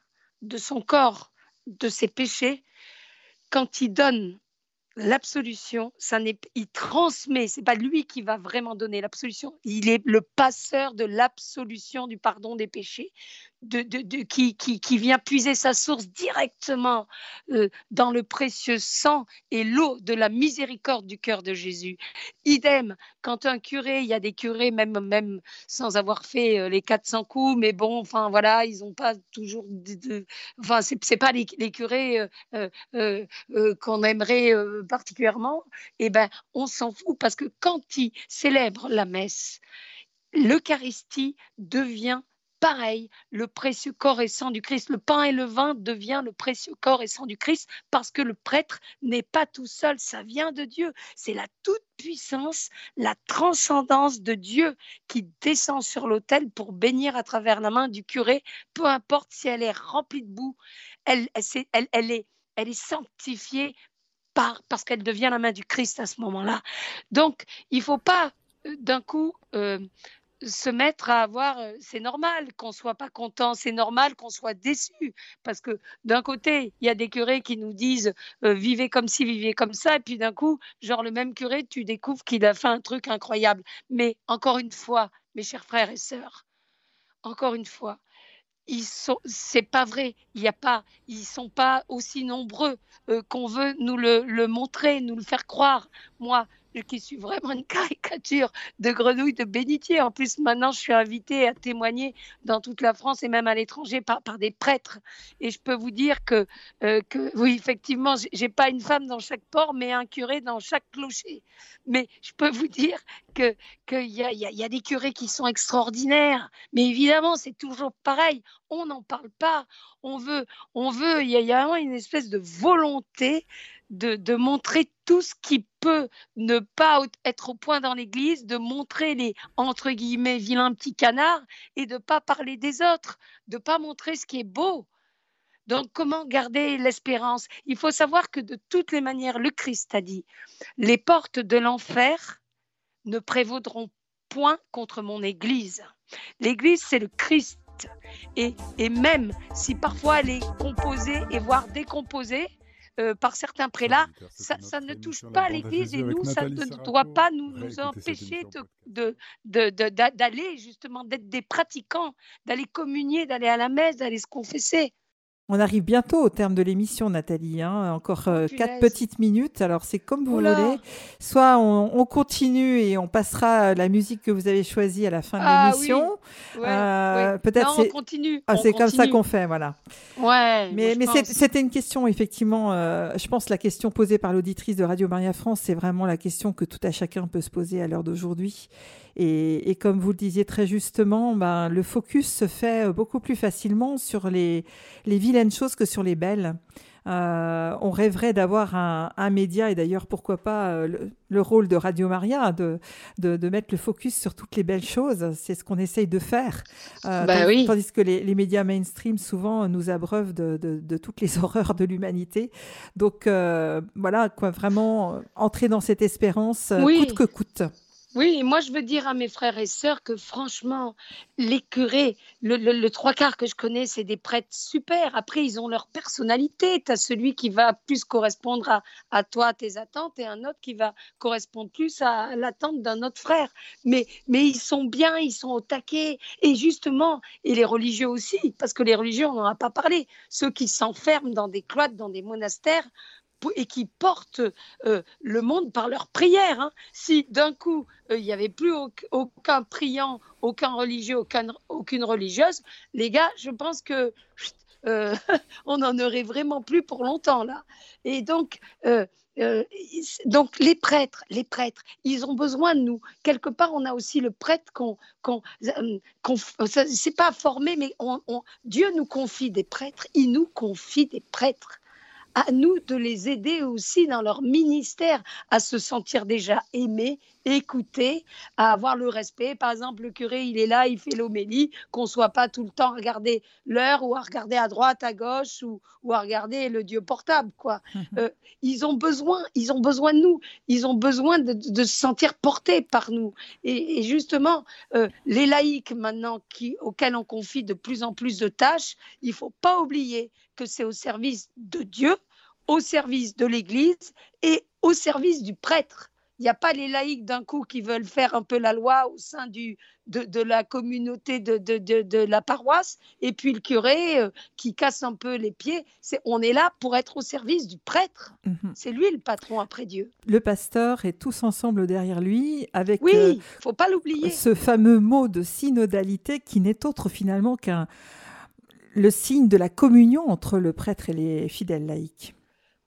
de son corps, de ses péchés, quand il donne l'absolution, ça n'est, il transmet, c'est pas lui qui va vraiment donner l'absolution, il est le passeur de l'absolution du pardon des péchés, de, de, qui, qui, qui, vient puiser sa source directement euh, dans le précieux sang et l'eau de la miséricorde du cœur de Jésus. Idem, quand un curé, il y a des curés même, même sans avoir fait euh, les 400 coups, mais bon, enfin voilà, ils n'ont pas toujours, de, enfin c'est pas les, les curés euh, qu'on aimerait particulièrement, eh ben on s'en fout parce que quand ils célèbrent la messe, l'Eucharistie devient pareil, le précieux corps et sang du Christ. Le pain et le vin devient le précieux corps et sang du Christ parce que le prêtre n'est pas tout seul, ça vient de Dieu. C'est la toute-puissance, la transcendance de Dieu qui descend sur l'autel pour bénir à travers la main du curé, peu importe si elle est remplie de boue, elle, est, sanctifiée par, parce qu'elle devient la main du Christ à ce moment-là. Donc, il ne faut pas euh, d'un coup euh, se mettre à avoir, c'est normal qu'on soit pas content, c'est normal qu'on soit déçu, parce que d'un côté, il y a des curés qui nous disent vivez comme ci, vivez comme ça, et puis d'un coup, genre le même curé, tu découvres qu'il a fait un truc incroyable. Mais encore une fois, mes chers frères et sœurs, encore une fois, ils sont, c'est pas vrai. Il y a pas, ils sont pas aussi nombreux qu'on veut nous le, le, montrer, nous le faire croire. Moi, qui suis vraiment une caricature de grenouille de bénitier. En plus, maintenant, je suis invitée à témoigner dans toute la France et même à l'étranger par, des prêtres. Et je peux vous dire que, euh, oui, effectivement, j'ai pas une femme dans chaque port, mais un curé dans chaque clocher. Mais je peux vous dire qu'il y a, y a des curés qui sont extraordinaires. Mais évidemment, c'est toujours pareil. On n'en parle pas. On veut, on veut. Il y, y a vraiment une espèce de volonté de, montrer tout ce qui peut ne pas être au point dans l'Église, de montrer les, entre guillemets, vilains petits canards et de pas parler des autres, de pas montrer ce qui est beau. Donc, comment garder l'espérance? Il faut savoir que de toutes les manières, le Christ a dit, les portes de l'enfer ne prévaudront point contre mon Église. L'Église, c'est le Christ. Et, et même si parfois elle est composée et voire décomposée, euh, par certains prélats, ça, ne touche pas l'Église et nous, ça ne doit pas nous, nous empêcher d'aller de, de, justement, d'être des pratiquants, d'aller communier, d'aller à la messe, d'aller se confesser. On arrive bientôt au terme de l'émission, Nathalie. Hein. Encore euh, quatre petites minutes. Alors, c'est comme vous voulez. Soit on, continue et on passera la musique que vous avez choisie à la fin de ah l'émission. Euh, peut-être c'est. On continue. Ah, c'est comme ça qu'on fait, voilà. Ouais. Mais, mais c'était une question, effectivement. Euh, je pense la question posée par l'auditrice de Radio Maria France, c'est vraiment la question que tout à chacun peut se poser à l'heure d'aujourd'hui. Et, comme vous le disiez très justement, ben, le focus se fait beaucoup plus facilement sur les, les vilaines choses que sur les belles. Euh, on rêverait d'avoir un, média, et d'ailleurs, pourquoi pas euh, le, rôle de Radio Maria, de, de, mettre le focus sur toutes les belles choses. C'est ce qu'on essaye de faire. Euh, bah tandis, tandis, que les, médias mainstream, souvent, nous abreuvent de, de toutes les horreurs de l'humanité. Donc, voilà, quoi, vraiment entrer dans cette espérance coûte que coûte. Oui, moi je veux dire à mes frères et sœurs que franchement, les curés, le, trois quarts que je connais, c'est des prêtres super. Après, ils ont leur personnalité. Tu as celui qui va plus correspondre à, à, toi, tes attentes, et un autre qui va correspondre plus à l'attente d'un autre frère. Mais, mais ils sont bien, ils sont au taquet. Et justement, et les religieux aussi, parce que les religieux, on n'en a pas parlé. Ceux qui s'enferment dans des cloîtres, dans des monastères, et qui portent euh, le monde par leurs prières. Hein. Si d'un coup, euh, il n'y avait plus aucun priant, aucun religieux, aucune religieuse, les gars, je pense que euh, on n'en aurait vraiment plus pour longtemps là. Et donc, donc les prêtres, les prêtres, ils ont besoin de nous. Quelque part, on a aussi le prêtre qu'on, qu'on, c'est pas formé, mais Dieu nous confie des prêtres, il nous confie des prêtres à nous de les aider aussi dans leur ministère à se sentir déjà aimés, écoutés, à avoir le respect. Par exemple, le curé, il est là, il fait l'homélie, qu'on ne soit pas tout le temps à regarder l'heure ou à regarder à droite, à gauche ou, ou à regarder le Dieu portable. Quoi. Mhm. Euh, ils ont besoin, ils ont besoin de nous, ils ont besoin de, se sentir portés par nous. Et, justement, euh, les laïcs maintenant qui, auxquels on confie de plus en plus de tâches, il ne faut pas oublier que c'est au service de Dieu, au service de l'Église et au service du prêtre. Il n'y a pas les laïcs d'un coup qui veulent faire un peu la loi au sein du, de, la communauté de, de, la paroisse et puis le curé euh, qui casse un peu les pieds. On est là pour être au service du prêtre. Mhm. C'est lui le patron après Dieu. Le pasteur est tous ensemble derrière lui avec oui, euh, faut pas l'oublier. ce fameux mot de synodalité qui n'est autre finalement qu'un le signe de la communion entre le prêtre et les fidèles laïcs.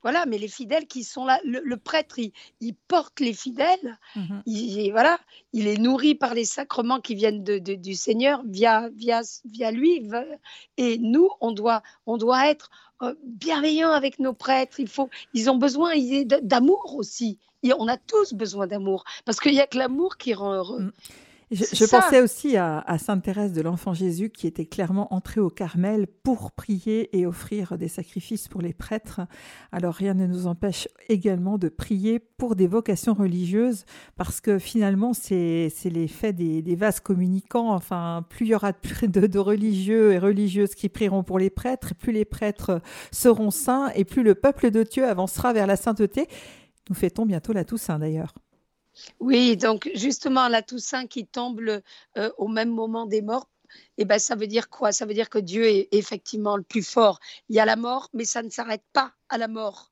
Voilà, mais les fidèles qui sont là, le, prêtre, il, porte les fidèles, mhm. il, voilà, il est nourri par les sacrements qui viennent de, du Seigneur via, via, via lui. Et nous, on doit, on doit être euh, bienveillants avec nos prêtres. Il faut, ils ont besoin d'amour aussi. on a tous besoin d'amour, parce qu'il n'y a que l'amour qui rend heureux. Mm. Je, pensais aussi à, Sainte Thérèse de l'Enfant Jésus qui était clairement entrée au Carmel pour prier et offrir des sacrifices pour les prêtres. Alors rien ne nous empêche également de prier pour des vocations religieuses parce que finalement c'est l'effet des, des, vases communicants. Enfin, plus il y aura de, de religieux et religieuses qui prieront pour les prêtres, plus les prêtres seront saints et plus le peuple de Dieu avancera vers la sainteté. Nous fêtons bientôt la Toussaint d'ailleurs. Oui, donc justement, la Toussaint qui tombe euh, au même moment des morts, eh ben, ça veut dire quoi? Ça veut dire que Dieu est effectivement le plus fort. Il y a la mort, mais ça ne s'arrête pas à la mort.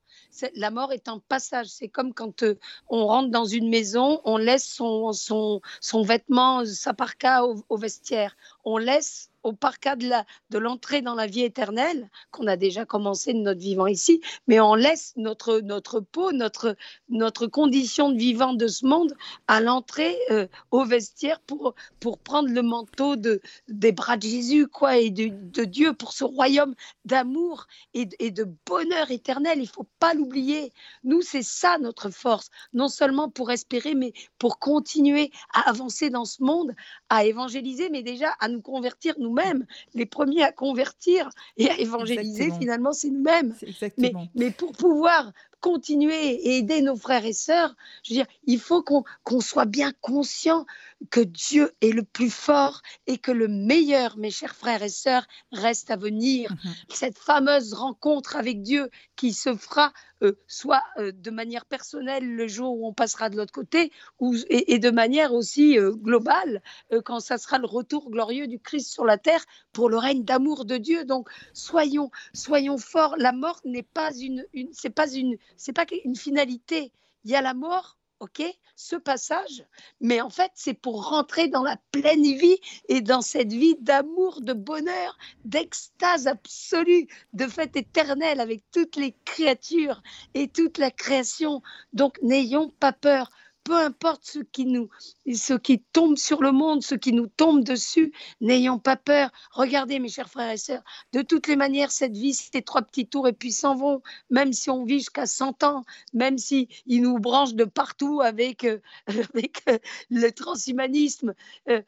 La mort est un passage. C'est comme quand euh, on rentre dans une maison, on laisse son, son, son vêtement, sa parka au, au vestiaire. On laisse au parc de, l'entrée dans la vie éternelle, qu'on a déjà commencé de notre vivant ici, mais on laisse notre, notre peau, notre, notre condition de vivant de ce monde à l'entrée euh, au vestiaire pour, pour prendre le manteau de, des bras de Jésus quoi, et de, de Dieu pour ce royaume d'amour et, et, de bonheur éternel. Il faut pas l'oublier. Nous, c'est ça notre force, non seulement pour espérer, mais pour continuer à avancer dans ce monde, à évangéliser, mais déjà à nous convertir nous nous-mêmes. Les premiers à convertir et à évangéliser, finalement, c'est nous-mêmes. Mais, mais, pour pouvoir continuer et aider nos frères et sœurs, je veux dire, il faut qu'on soit bien conscient que Dieu est le plus fort et que le meilleur, mes chers frères et sœurs, reste à venir. Mhm. Cette fameuse rencontre avec Dieu qui se fera euh, soit euh, de manière personnelle le jour où on passera de l'autre côté, ou, et, de manière aussi euh, globale quand ça sera le retour glorieux du Christ sur la terre pour le règne d'amour de Dieu. Donc soyons, soyons forts. La mort n'est pas une, une c'est pas une, c'est pas une finalité. Il y a la mort, ok, ce passage, mais en fait, c'est pour rentrer dans la pleine vie et dans cette vie d'amour, de bonheur, d'extase absolue, de fête éternelle avec toutes les créatures et toute la création. Donc, n'ayons pas peur. Peu importe ce qui nous, ce qui tombe sur le monde, ce qui nous tombe dessus, n'ayons pas peur. Regardez, mes chers frères et sœurs, de toutes les manières, cette vie, c'est trois petits tours et puis s'en vont, même si on vit jusqu'à 100 ans, même si ils nous branchent de partout avec, euh, euh, le transhumanisme. Euh,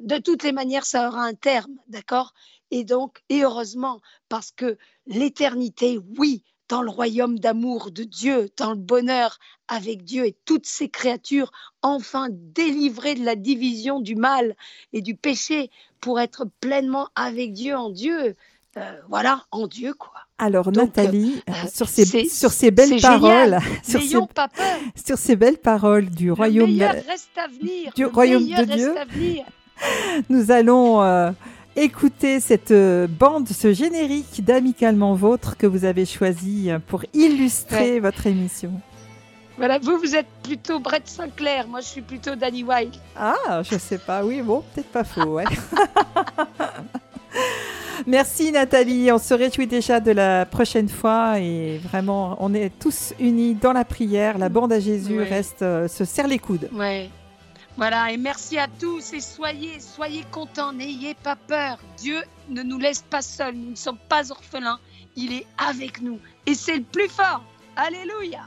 de toutes les manières, ça aura un terme, d'accord? Et donc, et heureusement, parce que l'éternité, oui, dans le royaume d'amour de Dieu, dans le bonheur avec Dieu et toutes ces créatures, enfin délivrées de la division du mal et du péché pour être pleinement avec Dieu en Dieu. Euh, voilà, en Dieu, quoi. Alors, Nathalie, euh, euh, sur, ces, sur ces belles paroles, sur ces, pas peur. sur ces belles paroles du royaume, reste à venir. du royaume de Dieu, nous allons écoutez cette euh, bande, ce générique d'Amicalement Vôtre que vous avez choisi euh, pour illustrer votre émission. Voilà, vous, vous êtes plutôt Brett Sinclair, moi je suis plutôt Danny White. Ah, je sais pas, oui, bon, peut-être pas faux, ouais. Merci Nathalie, on se réjouit déjà de la prochaine fois et vraiment, on est tous unis dans la prière. La bande à Jésus reste, euh, se serre les coudes. Ouais. Voilà, et merci à tous et soyez, soyez contents, n'ayez pas peur. Dieu ne nous laisse pas seuls, nous ne sommes pas orphelins, il est avec nous et c'est le plus fort. Alléluia.